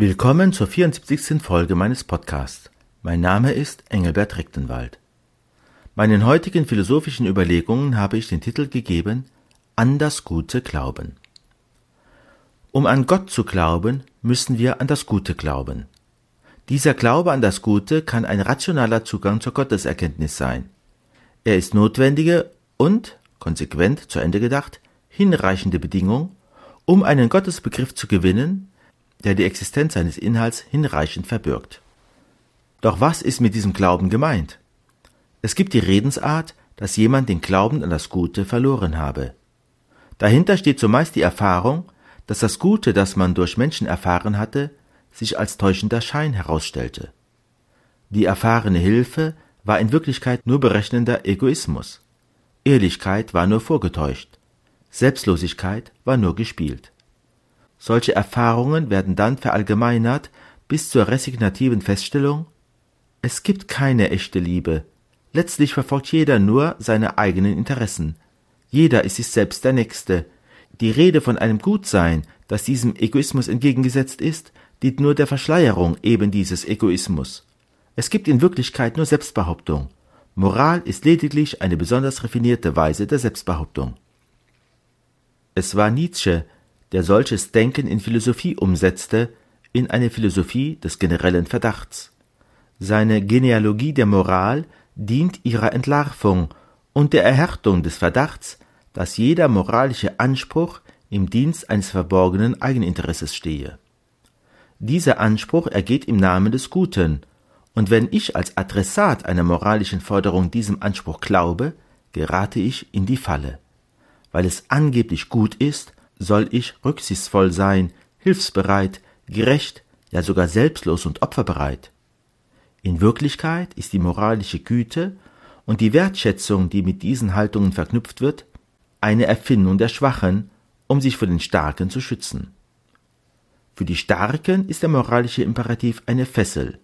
Willkommen zur 74. Folge meines Podcasts. Mein Name ist Engelbert Rechtenwald. Meinen heutigen philosophischen Überlegungen habe ich den Titel gegeben An das Gute glauben. Um an Gott zu glauben, müssen wir an das Gute glauben. Dieser Glaube an das Gute kann ein rationaler Zugang zur Gotteserkenntnis sein. Er ist notwendige und, konsequent zu Ende gedacht, hinreichende Bedingung, um einen Gottesbegriff zu gewinnen, der die Existenz seines Inhalts hinreichend verbirgt. Doch was ist mit diesem Glauben gemeint? Es gibt die Redensart, dass jemand den Glauben an das Gute verloren habe. Dahinter steht zumeist die Erfahrung, dass das Gute, das man durch Menschen erfahren hatte, sich als täuschender Schein herausstellte. Die erfahrene Hilfe war in Wirklichkeit nur berechnender Egoismus. Ehrlichkeit war nur vorgetäuscht. Selbstlosigkeit war nur gespielt. Solche Erfahrungen werden dann verallgemeinert bis zur resignativen Feststellung, es gibt keine echte Liebe. Letztlich verfolgt jeder nur seine eigenen Interessen. Jeder ist sich selbst der Nächste. Die Rede von einem Gutsein, das diesem Egoismus entgegengesetzt ist, dient nur der Verschleierung eben dieses Egoismus. Es gibt in Wirklichkeit nur Selbstbehauptung. Moral ist lediglich eine besonders raffinierte Weise der Selbstbehauptung. Es war Nietzsche, der solches Denken in Philosophie umsetzte, in eine Philosophie des generellen Verdachts. Seine Genealogie der Moral dient ihrer Entlarvung und der Erhärtung des Verdachts, dass jeder moralische Anspruch im Dienst eines verborgenen Eigeninteresses stehe. Dieser Anspruch ergeht im Namen des Guten, und wenn ich als Adressat einer moralischen Forderung diesem Anspruch glaube, gerate ich in die Falle. Weil es angeblich gut ist, soll ich rücksichtsvoll sein, hilfsbereit, gerecht, ja sogar selbstlos und opferbereit. In Wirklichkeit ist die moralische Güte und die Wertschätzung, die mit diesen Haltungen verknüpft wird, eine Erfindung der Schwachen, um sich vor den Starken zu schützen. Für die Starken ist der moralische Imperativ eine Fessel.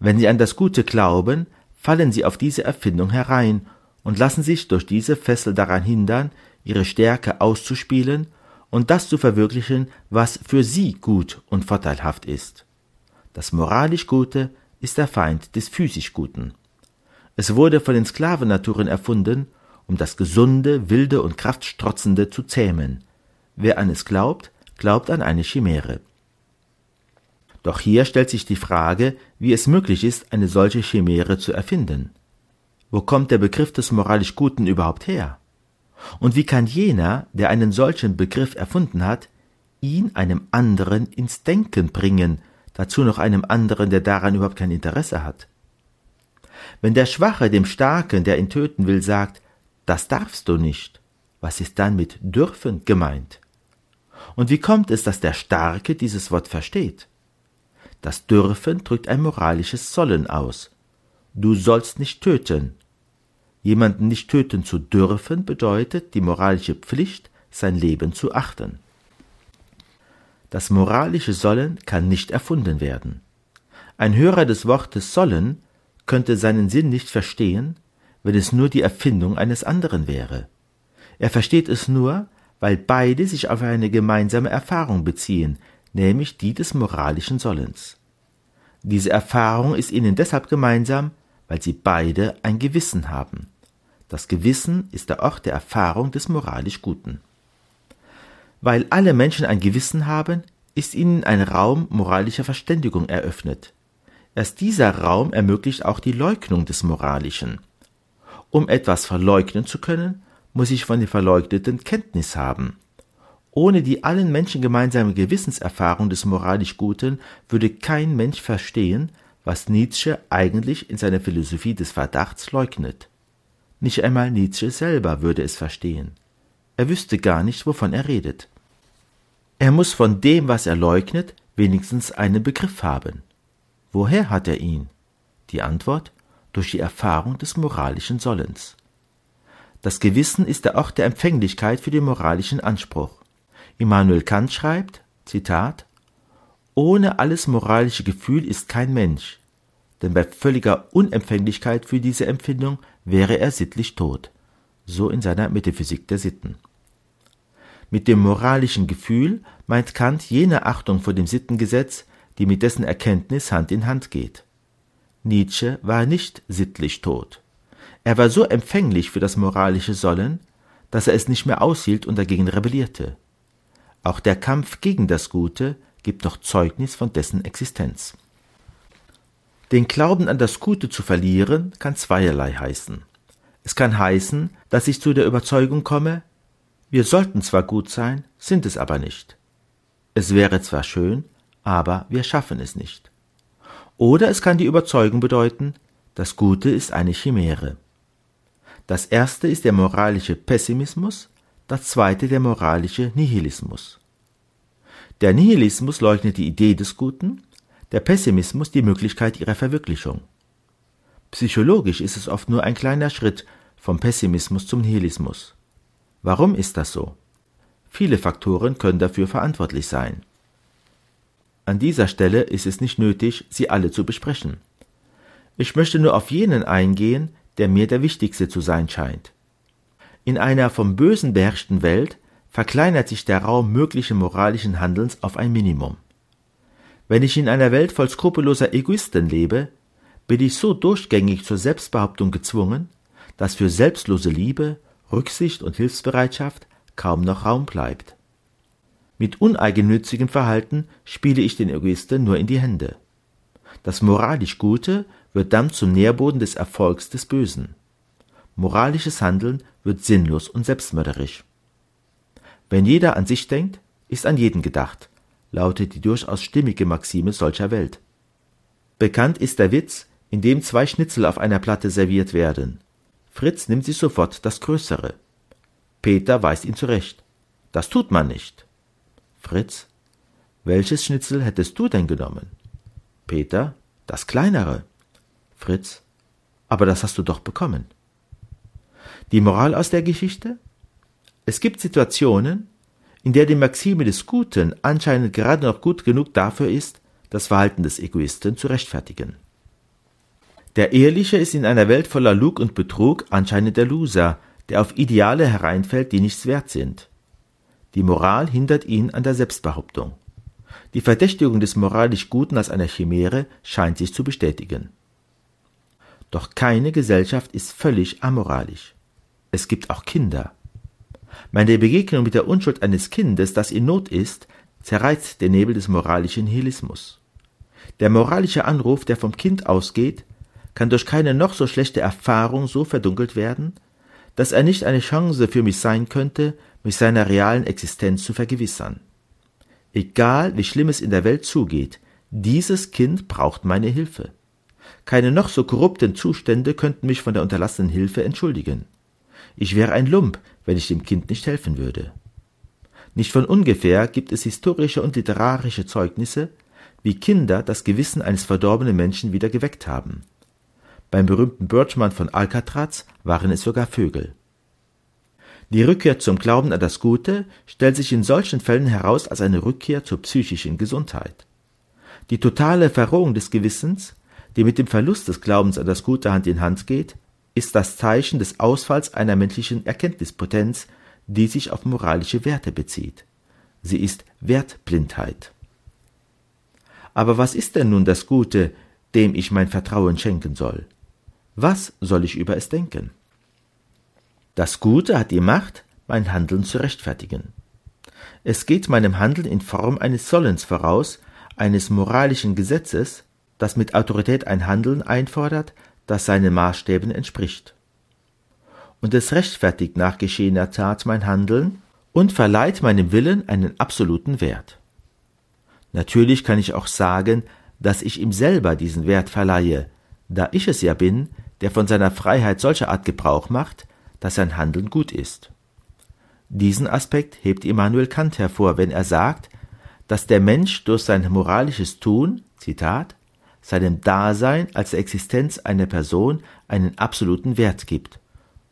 Wenn sie an das Gute glauben, fallen sie auf diese Erfindung herein und lassen sich durch diese Fessel daran hindern, ihre Stärke auszuspielen und das zu verwirklichen, was für sie gut und vorteilhaft ist. Das moralisch Gute ist der Feind des physisch Guten. Es wurde von den Sklavennaturen erfunden, um das Gesunde, Wilde und Kraftstrotzende zu zähmen. Wer an es glaubt, glaubt an eine Chimäre. Doch hier stellt sich die Frage, wie es möglich ist, eine solche Chimäre zu erfinden. Wo kommt der Begriff des moralisch Guten überhaupt her? Und wie kann jener, der einen solchen Begriff erfunden hat, ihn einem anderen ins Denken bringen, dazu noch einem anderen, der daran überhaupt kein Interesse hat? Wenn der Schwache dem Starken, der ihn töten will, sagt, das darfst du nicht, was ist dann mit dürfen gemeint? Und wie kommt es, dass der Starke dieses Wort versteht? Das dürfen drückt ein moralisches Sollen aus. Du sollst nicht töten, Jemanden nicht töten zu dürfen bedeutet die moralische Pflicht, sein Leben zu achten. Das moralische Sollen kann nicht erfunden werden. Ein Hörer des Wortes sollen könnte seinen Sinn nicht verstehen, wenn es nur die Erfindung eines anderen wäre. Er versteht es nur, weil beide sich auf eine gemeinsame Erfahrung beziehen, nämlich die des moralischen Sollens. Diese Erfahrung ist ihnen deshalb gemeinsam, weil sie beide ein Gewissen haben. Das Gewissen ist der Ort der Erfahrung des moralisch Guten. Weil alle Menschen ein Gewissen haben, ist ihnen ein Raum moralischer Verständigung eröffnet. Erst dieser Raum ermöglicht auch die Leugnung des Moralischen. Um etwas verleugnen zu können, muss ich von dem Verleugneten Kenntnis haben. Ohne die allen Menschen gemeinsame Gewissenserfahrung des moralisch Guten würde kein Mensch verstehen, was Nietzsche eigentlich in seiner Philosophie des Verdachts leugnet. Nicht einmal Nietzsche selber würde es verstehen. Er wüsste gar nicht, wovon er redet. Er muss von dem, was er leugnet, wenigstens einen Begriff haben. Woher hat er ihn? Die Antwort durch die Erfahrung des moralischen Sollens. Das Gewissen ist der Ort der Empfänglichkeit für den moralischen Anspruch. Immanuel Kant schreibt, Zitat, ohne alles moralische Gefühl ist kein Mensch, denn bei völliger Unempfänglichkeit für diese Empfindung wäre er sittlich tot, so in seiner Metaphysik der Sitten. Mit dem moralischen Gefühl meint Kant jene Achtung vor dem Sittengesetz, die mit dessen Erkenntnis Hand in Hand geht. Nietzsche war nicht sittlich tot. Er war so empfänglich für das moralische Sollen, dass er es nicht mehr aushielt und dagegen rebellierte. Auch der Kampf gegen das Gute gibt doch Zeugnis von dessen Existenz. Den Glauben an das Gute zu verlieren kann zweierlei heißen. Es kann heißen, dass ich zu der Überzeugung komme, wir sollten zwar gut sein, sind es aber nicht. Es wäre zwar schön, aber wir schaffen es nicht. Oder es kann die Überzeugung bedeuten, das Gute ist eine Chimäre. Das erste ist der moralische Pessimismus, das zweite der moralische Nihilismus. Der Nihilismus leugnet die Idee des Guten, der Pessimismus die Möglichkeit ihrer Verwirklichung. Psychologisch ist es oft nur ein kleiner Schritt vom Pessimismus zum Nihilismus. Warum ist das so? Viele Faktoren können dafür verantwortlich sein. An dieser Stelle ist es nicht nötig, sie alle zu besprechen. Ich möchte nur auf jenen eingehen, der mir der wichtigste zu sein scheint. In einer vom Bösen beherrschten Welt verkleinert sich der Raum möglichen moralischen Handelns auf ein Minimum. Wenn ich in einer Welt voll skrupelloser Egoisten lebe, bin ich so durchgängig zur Selbstbehauptung gezwungen, dass für selbstlose Liebe, Rücksicht und Hilfsbereitschaft kaum noch Raum bleibt. Mit uneigennützigem Verhalten spiele ich den Egoisten nur in die Hände. Das moralisch Gute wird dann zum Nährboden des Erfolgs des Bösen. Moralisches Handeln wird sinnlos und selbstmörderisch. Wenn jeder an sich denkt, ist an jeden gedacht, lautet die durchaus stimmige Maxime solcher Welt. Bekannt ist der Witz, in dem zwei Schnitzel auf einer Platte serviert werden. Fritz nimmt sich sofort das Größere. Peter weist ihn zurecht. Das tut man nicht. Fritz, welches Schnitzel hättest du denn genommen? Peter, das kleinere. Fritz, aber das hast du doch bekommen. Die Moral aus der Geschichte? Es gibt Situationen, in der die Maxime des Guten anscheinend gerade noch gut genug dafür ist, das Verhalten des Egoisten zu rechtfertigen. Der Ehrliche ist in einer Welt voller Lug und Betrug anscheinend der Loser, der auf Ideale hereinfällt, die nichts wert sind. Die Moral hindert ihn an der Selbstbehauptung. Die Verdächtigung des moralisch Guten als einer Chimäre scheint sich zu bestätigen. Doch keine Gesellschaft ist völlig amoralisch. Es gibt auch Kinder. Meine Begegnung mit der Unschuld eines Kindes, das in Not ist, zerreißt den Nebel des moralischen Nihilismus. Der moralische Anruf, der vom Kind ausgeht, kann durch keine noch so schlechte Erfahrung so verdunkelt werden, dass er nicht eine Chance für mich sein könnte, mich seiner realen Existenz zu vergewissern. Egal wie schlimm es in der Welt zugeht, dieses Kind braucht meine Hilfe. Keine noch so korrupten Zustände könnten mich von der unterlassenen Hilfe entschuldigen. Ich wäre ein Lump, wenn ich dem Kind nicht helfen würde. Nicht von ungefähr gibt es historische und literarische Zeugnisse, wie Kinder das Gewissen eines verdorbenen Menschen wieder geweckt haben. Beim berühmten Birchmann von Alcatraz waren es sogar Vögel. Die Rückkehr zum Glauben an das Gute stellt sich in solchen Fällen heraus als eine Rückkehr zur psychischen Gesundheit. Die totale Verrohung des Gewissens, die mit dem Verlust des Glaubens an das Gute Hand in Hand geht, ist das Zeichen des Ausfalls einer menschlichen Erkenntnispotenz, die sich auf moralische Werte bezieht. Sie ist Wertblindheit. Aber was ist denn nun das Gute, dem ich mein Vertrauen schenken soll? Was soll ich über es denken? Das Gute hat die Macht, mein Handeln zu rechtfertigen. Es geht meinem Handeln in Form eines Sollens voraus, eines moralischen Gesetzes, das mit Autorität ein Handeln einfordert, das seinen Maßstäben entspricht. Und es rechtfertigt nach geschehener Tat mein Handeln und verleiht meinem Willen einen absoluten Wert. Natürlich kann ich auch sagen, dass ich ihm selber diesen Wert verleihe, da ich es ja bin, der von seiner Freiheit solcher Art Gebrauch macht, dass sein Handeln gut ist. Diesen Aspekt hebt Immanuel Kant hervor, wenn er sagt, dass der Mensch durch sein moralisches Tun, Zitat, seinem Dasein als Existenz einer Person einen absoluten Wert gibt,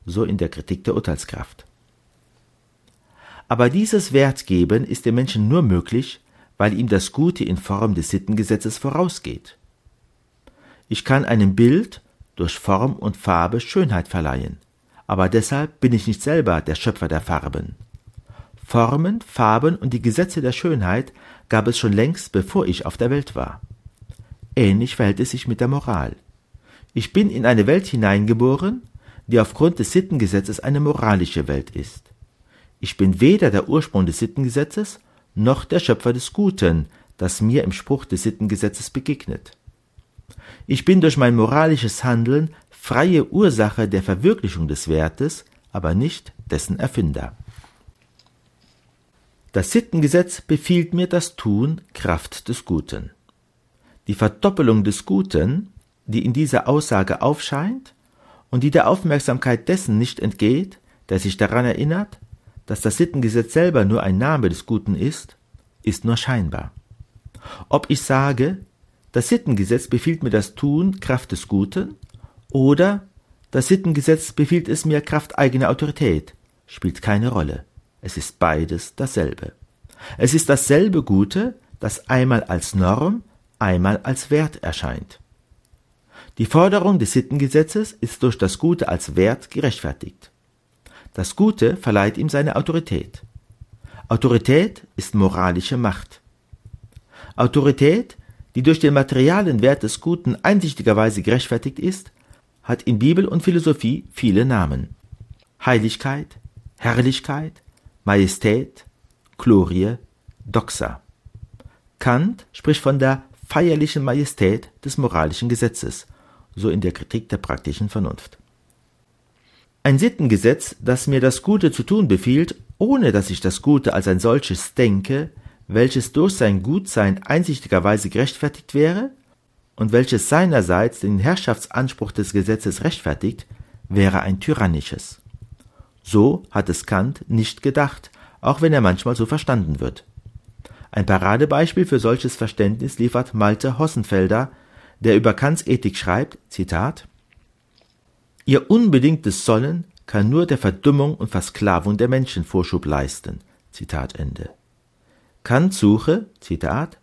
so in der Kritik der Urteilskraft. Aber dieses Wertgeben ist dem Menschen nur möglich, weil ihm das Gute in Form des Sittengesetzes vorausgeht. Ich kann einem Bild durch Form und Farbe Schönheit verleihen, aber deshalb bin ich nicht selber der Schöpfer der Farben. Formen, Farben und die Gesetze der Schönheit gab es schon längst, bevor ich auf der Welt war. Ähnlich verhält es sich mit der Moral. Ich bin in eine Welt hineingeboren, die aufgrund des Sittengesetzes eine moralische Welt ist. Ich bin weder der Ursprung des Sittengesetzes noch der Schöpfer des Guten, das mir im Spruch des Sittengesetzes begegnet. Ich bin durch mein moralisches Handeln freie Ursache der Verwirklichung des Wertes, aber nicht dessen Erfinder. Das Sittengesetz befiehlt mir das Tun Kraft des Guten. Die Verdoppelung des Guten, die in dieser Aussage aufscheint und die der Aufmerksamkeit dessen nicht entgeht, der sich daran erinnert, dass das Sittengesetz selber nur ein Name des Guten ist, ist nur scheinbar. Ob ich sage, das Sittengesetz befiehlt mir das Tun Kraft des Guten oder das Sittengesetz befiehlt es mir Kraft eigener Autorität, spielt keine Rolle. Es ist beides dasselbe. Es ist dasselbe Gute, das einmal als Norm, einmal als Wert erscheint. Die Forderung des Sittengesetzes ist durch das Gute als Wert gerechtfertigt. Das Gute verleiht ihm seine Autorität. Autorität ist moralische Macht. Autorität, die durch den materialen Wert des Guten einsichtigerweise gerechtfertigt ist, hat in Bibel und Philosophie viele Namen. Heiligkeit, Herrlichkeit, Majestät, Glorie, Doxa. Kant spricht von der feierlichen Majestät des moralischen Gesetzes, so in der Kritik der praktischen Vernunft. Ein Sittengesetz, das mir das Gute zu tun befiehlt, ohne dass ich das Gute als ein solches denke, welches durch sein Gutsein einsichtigerweise gerechtfertigt wäre und welches seinerseits den Herrschaftsanspruch des Gesetzes rechtfertigt, wäre ein tyrannisches. So hat es Kant nicht gedacht, auch wenn er manchmal so verstanden wird. Ein Paradebeispiel für solches Verständnis liefert Malte Hossenfelder, der über Kants Ethik schreibt, Zitat, Ihr unbedingtes Sollen kann nur der Verdummung und Versklavung der Menschen Vorschub leisten. Zitat Ende. Kant suche, Zitat,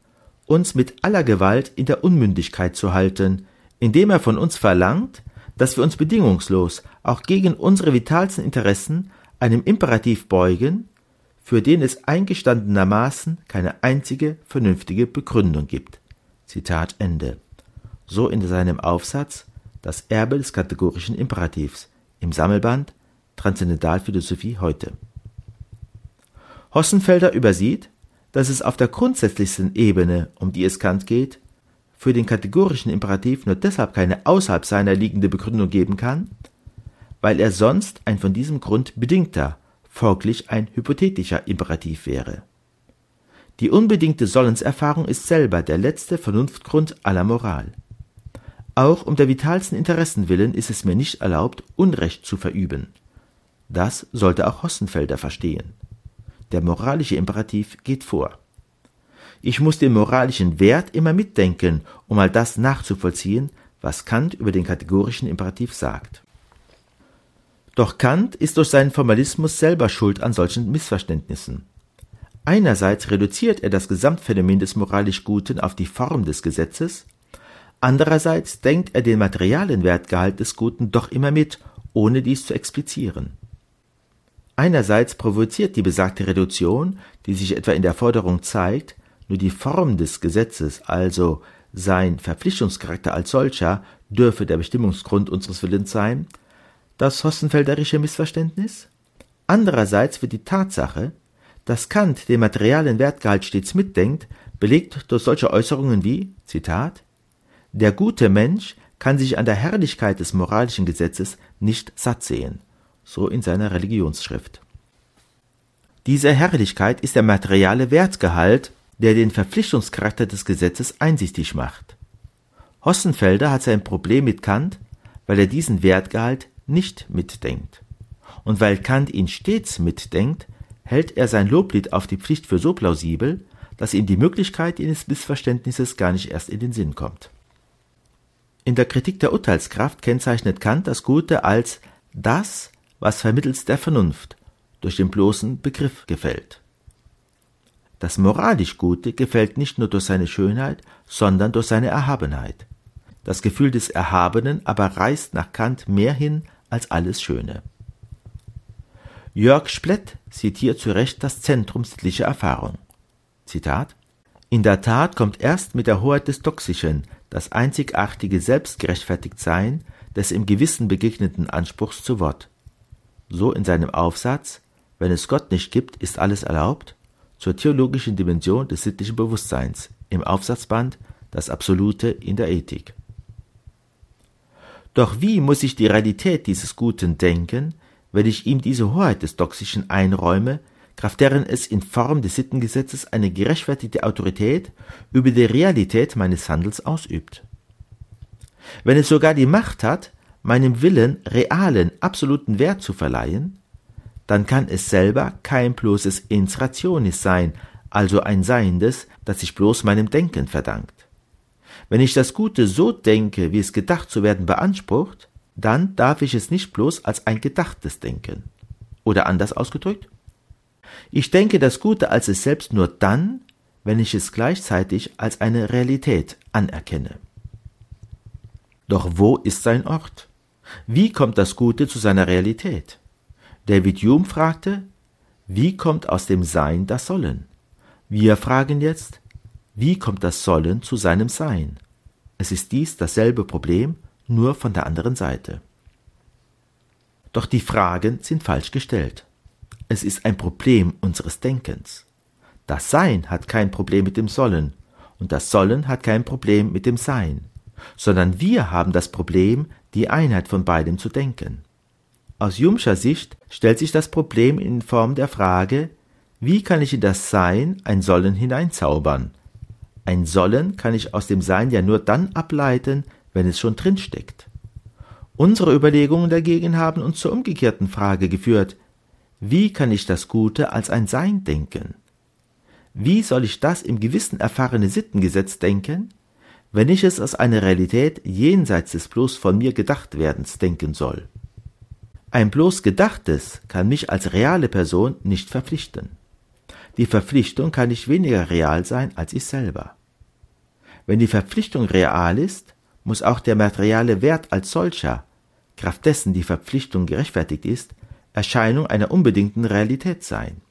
uns mit aller Gewalt in der Unmündigkeit zu halten, indem er von uns verlangt, dass wir uns bedingungslos, auch gegen unsere vitalsten Interessen, einem Imperativ beugen, für den es eingestandenermaßen keine einzige vernünftige Begründung gibt. Zitat Ende. So in seinem Aufsatz Das Erbe des kategorischen Imperativs im Sammelband Transzendentalphilosophie heute. Hossenfelder übersieht, dass es auf der grundsätzlichsten Ebene, um die es Kant geht, für den kategorischen Imperativ nur deshalb keine außerhalb seiner liegende Begründung geben kann, weil er sonst ein von diesem Grund bedingter, folglich ein hypothetischer Imperativ wäre. Die unbedingte Sollenserfahrung ist selber der letzte Vernunftgrund aller Moral. Auch um der vitalsten Interessen willen ist es mir nicht erlaubt, Unrecht zu verüben. Das sollte auch Hossenfelder verstehen. Der moralische Imperativ geht vor. Ich muss den moralischen Wert immer mitdenken, um all das nachzuvollziehen, was Kant über den kategorischen Imperativ sagt. Doch Kant ist durch seinen Formalismus selber schuld an solchen Missverständnissen. Einerseits reduziert er das Gesamtphänomen des moralisch Guten auf die Form des Gesetzes, andererseits denkt er den materialen Wertgehalt des Guten doch immer mit, ohne dies zu explizieren. Einerseits provoziert die besagte Reduktion, die sich etwa in der Forderung zeigt, nur die Form des Gesetzes, also sein Verpflichtungscharakter als solcher, dürfe der Bestimmungsgrund unseres Willens sein, das Hossenfelderische Missverständnis? Andererseits wird die Tatsache, dass Kant den materialen Wertgehalt stets mitdenkt, belegt durch solche Äußerungen wie, Zitat, der gute Mensch kann sich an der Herrlichkeit des moralischen Gesetzes nicht satt sehen so in seiner Religionsschrift. Diese Herrlichkeit ist der materiale Wertgehalt, der den Verpflichtungscharakter des Gesetzes einsichtig macht. Hossenfelder hat sein Problem mit Kant, weil er diesen Wertgehalt nicht mitdenkt. Und weil Kant ihn stets mitdenkt, hält er sein Loblied auf die Pflicht für so plausibel, dass ihm die Möglichkeit eines Missverständnisses gar nicht erst in den Sinn kommt. In der Kritik der Urteilskraft kennzeichnet Kant das Gute als das, was vermittels der Vernunft durch den bloßen Begriff gefällt. Das moralisch Gute gefällt nicht nur durch seine Schönheit, sondern durch seine Erhabenheit. Das Gefühl des Erhabenen aber reißt nach Kant mehr hin als alles Schöne. Jörg Splett sieht hier zu Recht das Zentrum sittlicher Erfahrung. Zitat In der Tat kommt erst mit der Hoheit des Toxischen das einzigartige Selbstgerechtfertigtsein des im Gewissen begegneten Anspruchs zu Wort. So in seinem Aufsatz Wenn es Gott nicht gibt, ist alles erlaubt zur theologischen Dimension des sittlichen Bewusstseins im Aufsatzband Das Absolute in der Ethik. Doch wie muss ich die Realität dieses Guten denken, wenn ich ihm diese Hoheit des Toxischen einräume, kraft deren es in Form des Sittengesetzes eine gerechtfertigte Autorität über die Realität meines Handels ausübt? Wenn es sogar die Macht hat, meinem Willen realen, absoluten Wert zu verleihen, dann kann es selber kein bloßes Ins Rationis sein, also ein Seiendes, das sich bloß meinem Denken verdankt. Wenn ich das Gute so denke, wie es gedacht zu werden beansprucht, dann darf ich es nicht bloß als ein gedachtes denken. Oder anders ausgedrückt? Ich denke das Gute als es selbst nur dann, wenn ich es gleichzeitig als eine Realität anerkenne. Doch wo ist sein Ort? Wie kommt das Gute zu seiner Realität? David Hume fragte, wie kommt aus dem Sein das Sollen? Wir fragen jetzt, wie kommt das Sollen zu seinem Sein? Es ist dies dasselbe Problem, nur von der anderen Seite. Doch die Fragen sind falsch gestellt. Es ist ein Problem unseres Denkens. Das Sein hat kein Problem mit dem Sollen und das Sollen hat kein Problem mit dem Sein, sondern wir haben das Problem, die Einheit von beidem zu denken. Aus Jumscher Sicht stellt sich das Problem in Form der Frage, wie kann ich in das Sein ein Sollen hineinzaubern? Ein Sollen kann ich aus dem Sein ja nur dann ableiten, wenn es schon drinsteckt. Unsere Überlegungen dagegen haben uns zur umgekehrten Frage geführt, wie kann ich das Gute als ein Sein denken? Wie soll ich das im Gewissen erfahrene Sittengesetz denken, wenn ich es als eine Realität jenseits des bloß von mir gedacht werdens denken soll? Ein bloß Gedachtes kann mich als reale Person nicht verpflichten. Die Verpflichtung kann nicht weniger real sein als ich selber. Wenn die Verpflichtung real ist, muss auch der materiale Wert als solcher, kraft dessen die Verpflichtung gerechtfertigt ist, Erscheinung einer unbedingten Realität sein.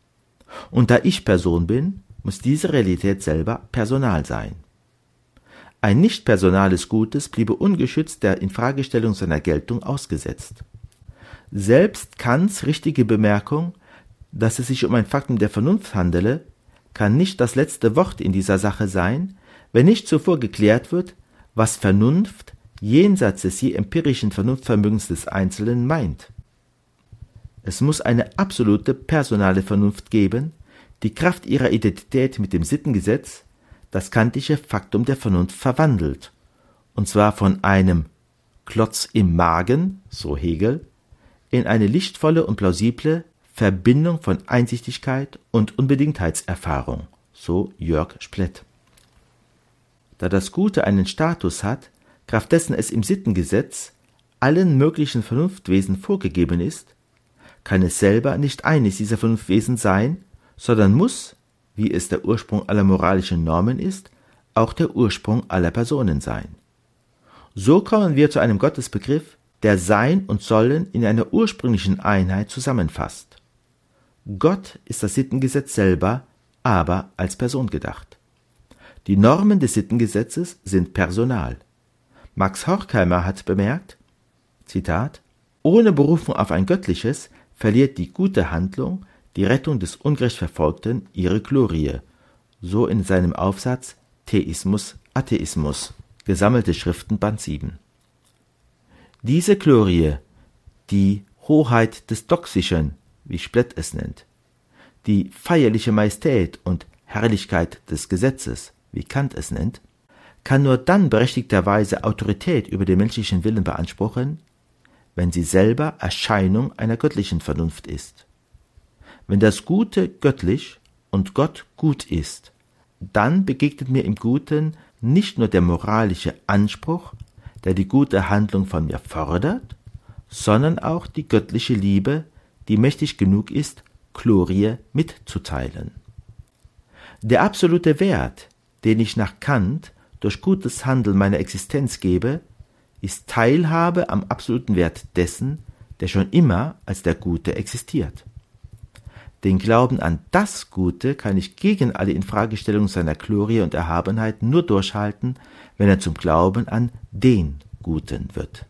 Und da ich Person bin, muss diese Realität selber personal sein. Ein nicht personales Gutes bliebe ungeschützt der Infragestellung seiner Geltung ausgesetzt. Selbst Kants richtige Bemerkung, dass es sich um ein Faktum der Vernunft handele, kann nicht das letzte Wort in dieser Sache sein, wenn nicht zuvor geklärt wird, was Vernunft jenseits des je empirischen Vernunftvermögens des Einzelnen meint. Es muss eine absolute personale Vernunft geben, die Kraft ihrer Identität mit dem Sittengesetz das kantische Faktum der Vernunft verwandelt, und zwar von einem Klotz im Magen, so Hegel, in eine lichtvolle und plausible Verbindung von Einsichtigkeit und Unbedingtheitserfahrung, so Jörg Splett. Da das Gute einen Status hat, kraft dessen es im Sittengesetz allen möglichen Vernunftwesen vorgegeben ist, kann es selber nicht eines dieser Vernunftwesen sein, sondern muss, wie es der Ursprung aller moralischen Normen ist, auch der Ursprung aller Personen sein. So kommen wir zu einem Gottesbegriff, der Sein und Sollen in einer ursprünglichen Einheit zusammenfasst. Gott ist das Sittengesetz selber, aber als Person gedacht. Die Normen des Sittengesetzes sind personal. Max Horkheimer hat bemerkt, Zitat, ohne Berufung auf ein göttliches verliert die gute Handlung, die Rettung des ungerecht Verfolgten, ihre Glorie, so in seinem Aufsatz Theismus, Atheismus, gesammelte Schriften Band 7. Diese Glorie, die Hoheit des Toxischen, wie Splett es nennt, die feierliche Majestät und Herrlichkeit des Gesetzes, wie Kant es nennt, kann nur dann berechtigterweise Autorität über den menschlichen Willen beanspruchen, wenn sie selber Erscheinung einer göttlichen Vernunft ist. Wenn das Gute göttlich und Gott gut ist, dann begegnet mir im Guten nicht nur der moralische Anspruch, der die gute Handlung von mir fordert, sondern auch die göttliche Liebe, die mächtig genug ist, Chlorie mitzuteilen. Der absolute Wert, den ich nach Kant durch gutes Handeln meiner Existenz gebe, ist Teilhabe am absoluten Wert dessen, der schon immer als der Gute existiert. Den Glauben an das Gute kann ich gegen alle Infragestellung seiner Glorie und Erhabenheit nur durchhalten, wenn er zum Glauben an den Guten wird.